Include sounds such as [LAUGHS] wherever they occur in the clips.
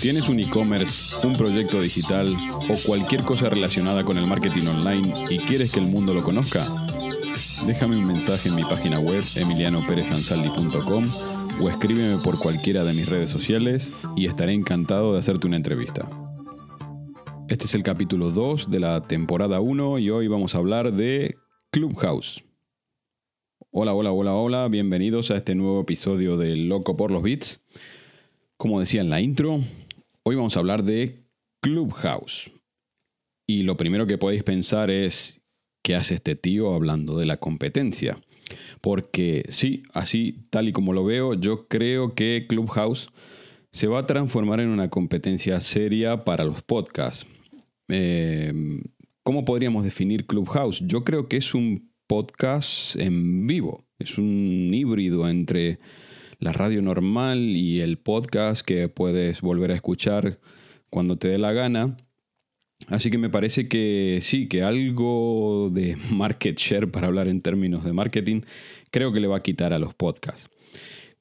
¿Tienes un e-commerce, un proyecto digital o cualquier cosa relacionada con el marketing online y quieres que el mundo lo conozca? Déjame un mensaje en mi página web emilianoperezansaldi.com o escríbeme por cualquiera de mis redes sociales y estaré encantado de hacerte una entrevista. Este es el capítulo 2 de la temporada 1 y hoy vamos a hablar de Clubhouse. Hola, hola, hola, hola, bienvenidos a este nuevo episodio de Loco por los Beats. Como decía en la intro, hoy vamos a hablar de Clubhouse. Y lo primero que podéis pensar es, ¿qué hace este tío hablando de la competencia? Porque sí, así tal y como lo veo, yo creo que Clubhouse se va a transformar en una competencia seria para los podcasts. Eh, ¿Cómo podríamos definir Clubhouse? Yo creo que es un podcast en vivo, es un híbrido entre la radio normal y el podcast que puedes volver a escuchar cuando te dé la gana. Así que me parece que sí, que algo de [LAUGHS] market share, para hablar en términos de marketing, creo que le va a quitar a los podcasts.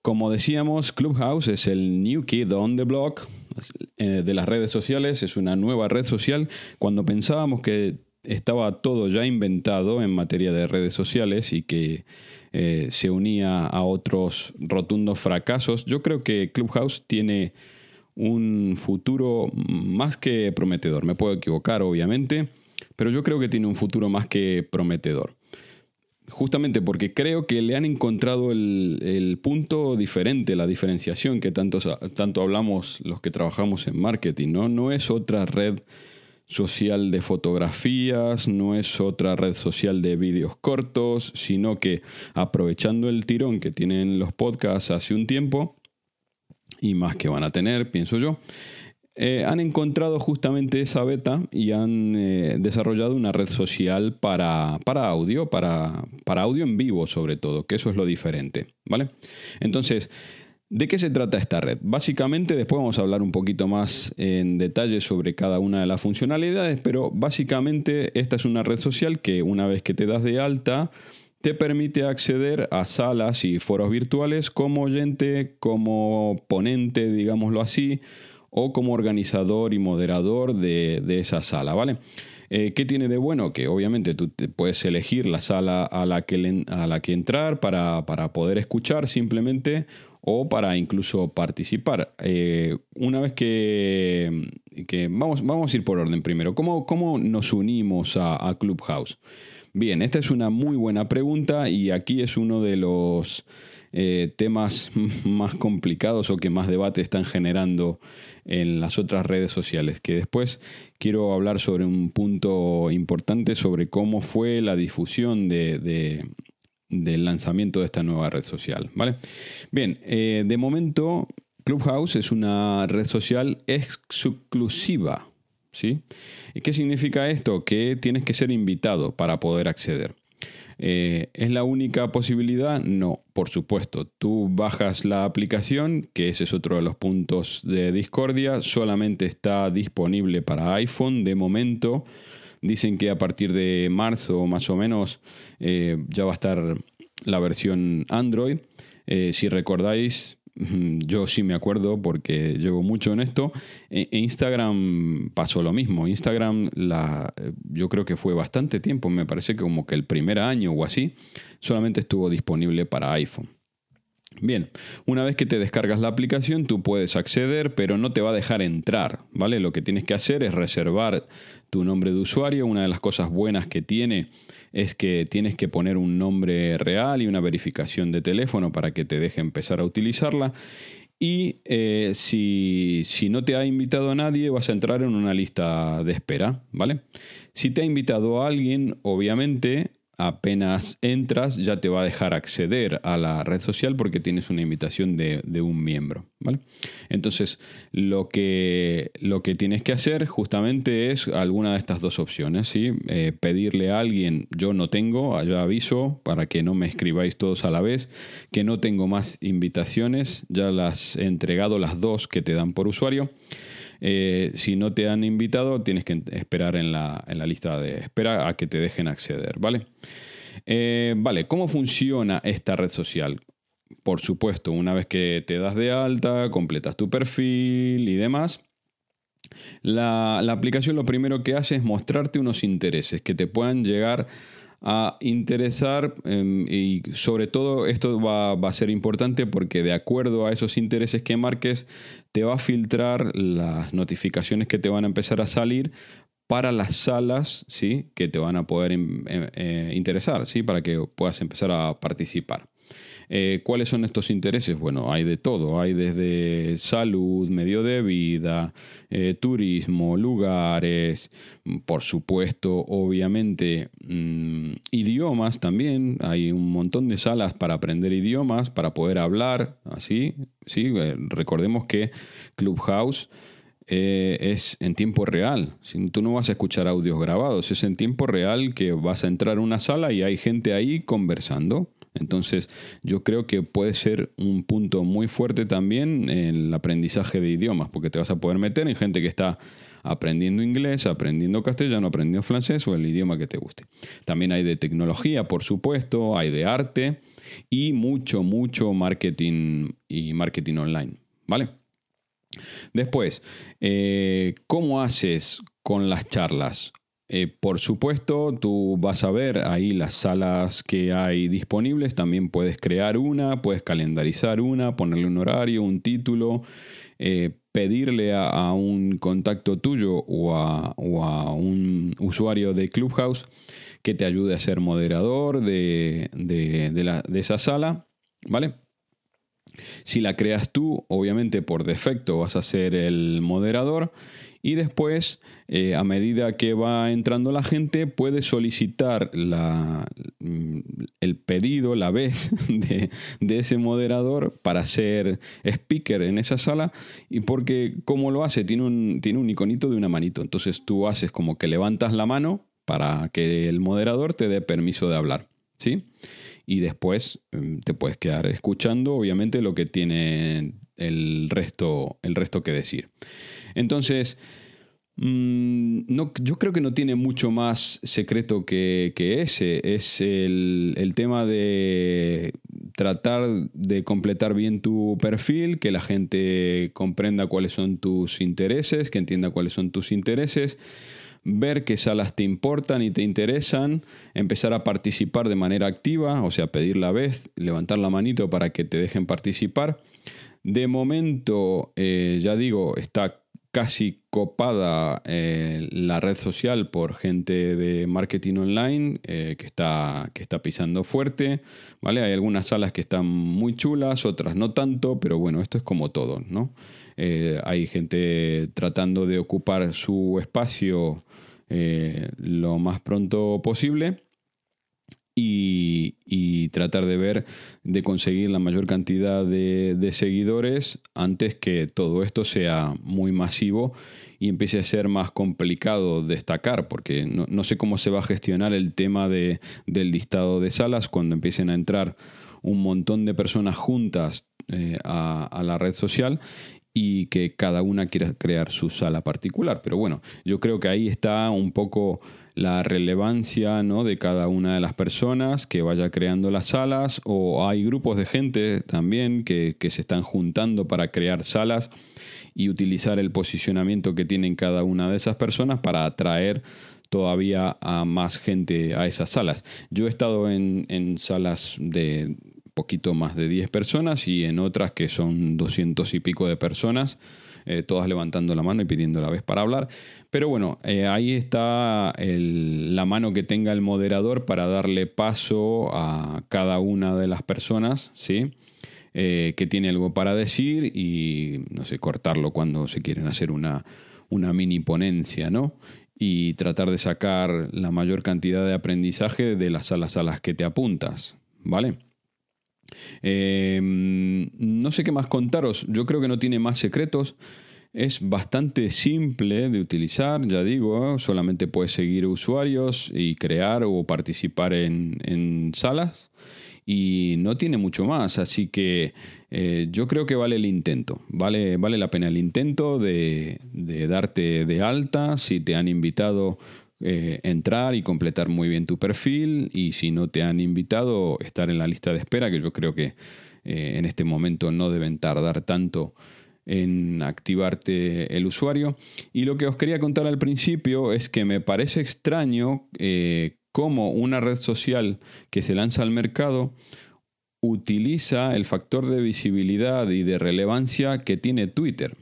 Como decíamos, Clubhouse es el new kid on the block eh, de las redes sociales, es una nueva red social. Cuando pensábamos que estaba todo ya inventado en materia de redes sociales y que eh, se unía a otros rotundos fracasos, yo creo que Clubhouse tiene un futuro más que prometedor. Me puedo equivocar, obviamente, pero yo creo que tiene un futuro más que prometedor justamente porque creo que le han encontrado el, el, punto diferente, la diferenciación que tanto, tanto hablamos los que trabajamos en marketing, ¿no? No es otra red social de fotografías, no es otra red social de vídeos cortos, sino que aprovechando el tirón que tienen los podcasts hace un tiempo, y más que van a tener, pienso yo, eh, han encontrado justamente esa beta y han eh, desarrollado una red social para, para audio, para, para, audio en vivo sobre todo, que eso es lo diferente, ¿vale? Entonces, ¿de qué se trata esta red? Básicamente, después vamos a hablar un poquito más en detalle sobre cada una de las funcionalidades, pero básicamente esta es una red social que una vez que te das de alta, te permite acceder a salas y foros virtuales como oyente, como ponente, digámoslo así, o como organizador y moderador de, esa sala, ¿vale? Eh, ¿Qué tiene de bueno? Que obviamente tú puedes elegir la sala a la que, a la que entrar para, poder escuchar simplemente o para incluso participar. Eh, una vez que, vamos, vamos a ir por orden primero, ¿cómo, cómo nos unimos a, a Clubhouse? Bien, esta es una muy buena pregunta y aquí es uno de los eh, temas [LAUGHS] más complicados o que más debate están generando en las otras redes sociales. Que después quiero hablar sobre un punto importante sobre cómo fue la difusión de, del lanzamiento de esta nueva red social. ¿vale? Bien, eh, de momento Clubhouse es una red social exclusiva. ¿sí? ¿Y qué significa esto? Que tienes que ser invitado para poder acceder. Eh, ¿Es la única posibilidad? No, por supuesto. Tú bajas la aplicación, que ese es otro de los puntos de discordia, solamente está disponible para iPhone de momento. Dicen que a partir de marzo más o menos eh, ya va a estar la versión Android. Eh, si recordáis, yo sí me acuerdo porque llevo mucho en esto. E, e Instagram pasó lo mismo. Instagram, la, yo creo que fue bastante tiempo, me parece que como que el primer año o así, solamente estuvo disponible para iPhone. Bien, una vez que te descargas la aplicación, tú puedes acceder, pero no te va a dejar entrar, ¿vale? Lo que tienes que hacer es reservar tu nombre de usuario. Una de las cosas buenas que tiene es que tienes que poner un nombre real y una verificación de teléfono para que te deje empezar a utilizarla. Y eh, si, si, no te ha invitado a nadie, vas a entrar en una lista de espera, ¿vale? Si te ha invitado a alguien, obviamente apenas entras ya te va a dejar acceder a la red social porque tienes una invitación de, un miembro. ¿vale? Entonces, lo que, lo que tienes que hacer justamente es alguna de estas dos opciones. ¿sí? Eh, pedirle a alguien, yo no tengo, ya aviso para que no me escribáis todos a la vez, que no tengo más invitaciones, ya las he entregado las dos que te dan por usuario. Eh, si no te han invitado, tienes que esperar en la, lista de espera a que te dejen acceder, ¿vale? Eh, vale, ¿cómo funciona esta red social? Por supuesto, una vez que te das de alta, completas tu perfil y demás, la, la aplicación lo primero que hace es mostrarte unos intereses que te puedan llegar interesar em, y sobre todo esto va, a ser importante porque de acuerdo a esos intereses que marques te va a filtrar las notificaciones que te van a empezar a salir para las salas ¿sí? que te van a poder em, em, eh, interesar, ¿sí? para que puedas empezar a participar. Eh, ¿Cuáles son estos intereses? Bueno, hay de todo, hay desde salud, medio de vida, eh, turismo, lugares, por supuesto, obviamente, mm, idiomas también, hay un montón de salas para aprender idiomas, para poder hablar, así, ¿sí? Eh, recordemos que Clubhouse... es en tiempo real. Tú no vas a escuchar audios grabados, es en tiempo real que vas a entrar a una sala y hay gente ahí conversando. Entonces, yo creo que puede ser un punto muy fuerte también el aprendizaje de idiomas, porque te vas a poder meter en gente que está aprendiendo inglés, aprendiendo castellano, aprendiendo francés o el idioma que te guste. También hay de tecnología, por supuesto, hay de arte y mucho, mucho marketing y marketing online. ¿Vale? Después, eh, ¿cómo haces con las charlas? Eh, por supuesto, tú vas a ver ahí las salas que hay disponibles, también puedes crear una, puedes calendarizar una, ponerle un horario, un título, eh, pedirle a, un contacto tuyo o a, un usuario de Clubhouse que te ayude a ser moderador de, de esa sala, ¿vale? Si la creas tú, obviamente por defecto vas a ser el moderador y después, eh, a medida que va entrando la gente, puede solicitar la, mm, el pedido, la vez [LAUGHS] de, ese moderador para ser speaker en esa sala. Y porque, como lo hace? Tiene un, tiene un iconito de una manito. Entonces tú haces como que levantas la mano para que el moderador te dé permiso de hablar. ¿Sí? Y después mm, te puedes quedar escuchando, obviamente, lo que tiene el resto, el resto que decir. Entonces, mm, no, yo creo que no tiene mucho más secreto que, ese. Es el, tema de tratar de completar bien tu perfil, que la gente comprenda cuáles son tus intereses, que entienda cuáles son tus intereses, ver qué salas te importan y te interesan, empezar a participar de manera activa, o sea, pedir la vez, levantar la manito para que te dejen participar. De momento, eh, ya digo, está casi copada eh, la red social por gente de marketing online eh, que, está, que está pisando fuerte. ¿vale? Hay algunas salas que están muy chulas, otras no tanto, pero bueno, esto es como todo. ¿no? hay gente tratando de ocupar su espacio lo más pronto posible y, tratar de ver, de conseguir la mayor cantidad de, seguidores antes que todo esto sea muy masivo y empiece a ser más complicado destacar, porque no, sé cómo se va a gestionar el tema de, del listado de salas cuando empiecen a entrar un montón de personas juntas eh, a la red social y que cada una quiera crear su sala particular. Pero bueno, yo creo que ahí está un poco la relevancia ¿no? de cada una de las personas que vaya creando las salas o hay grupos de gente también que, se están juntando para crear salas y utilizar el posicionamiento que tienen cada una de esas personas para atraer todavía a más gente a esas salas. Yo he estado en, en salas de poquito más de 10 personas y en otras que son 200 y pico de personas eh, todas levantando la mano y pidiendo la vez para hablar. Pero bueno, eh, ahí está la mano que tenga el moderador para darle paso a cada una de las personas, ¿sí? Eh, que tiene algo para decir y, no sé, cortarlo cuando se quieren hacer una, una mini ponencia, ¿no? y tratar de sacar la mayor cantidad de aprendizaje de las salas a las que te apuntas, ¿vale? Em, no sé qué más contaros, yo creo que no tiene más secretos. Es bastante simple de utilizar, ya digo, solamente puedes seguir usuarios y crear o participar en, salas y no tiene mucho más, así que eh, yo creo que vale el intento, vale, vale la pena el intento de, de darte de alta. Si te han invitado eh, entrar y completar muy bien tu perfil y si no te han invitado, estar en la lista de espera, que yo creo que eh, en este momento no deben tardar tanto en activarte el usuario. Y lo que os quería contar al principio es que me parece extraño eh, cómo una red social que se lanza al mercado utiliza el factor de visibilidad y de relevancia que tiene Twitter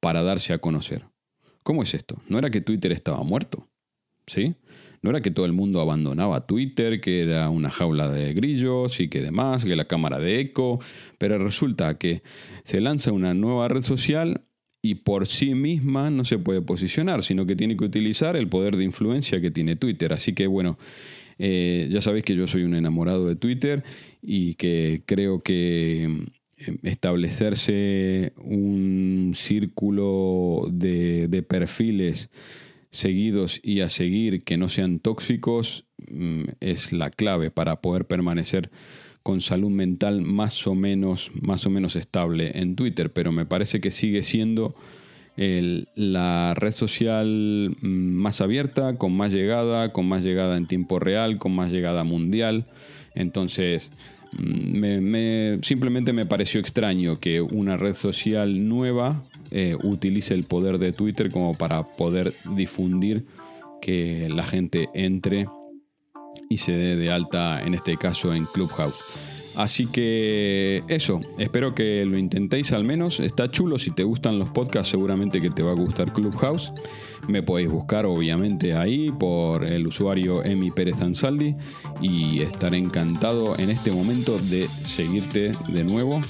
para darse a conocer. ¿Cómo es esto? ¿No era que Twitter estaba muerto? ¿Sí? No era que todo el mundo abandonaba Twitter, que era una jaula de grillos y que demás, que la cámara de eco, pero resulta que se lanza una nueva red social y por sí misma no se puede posicionar, sino que tiene que utilizar el poder de influencia que tiene Twitter. Así que bueno, eh, ya sabéis que yo soy un enamorado de Twitter y que creo que eh, establecerse un círculo de perfiles seguidos y a seguir que no sean tóxicos mm, es la clave para poder permanecer con salud mental más o menos, más o menos estable en Twitter, pero me parece que sigue siendo la red social mm, más abierta, con más llegada, con más llegada en tiempo real, con más llegada mundial. Entonces, me, simplemente me pareció extraño que una red social nueva eh, utilice el poder de Twitter como para poder difundir que la gente entre y se dé de alta, en este caso en Clubhouse. Así que eso, espero que lo intentéis al menos. Está chulo, si te gustan los podcasts seguramente que te va a gustar Clubhouse. Me podéis buscar obviamente ahí por el usuario Emi Pérez Ansaldi y estaré encantado en este momento de seguirte de nuevo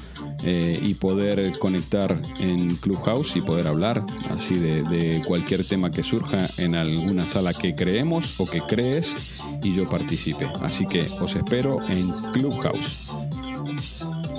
eh, y poder conectar en Clubhouse y poder hablar así de, de cualquier tema que surja en alguna sala que creemos o que crees y yo participe. Así que os espero en Clubhouse.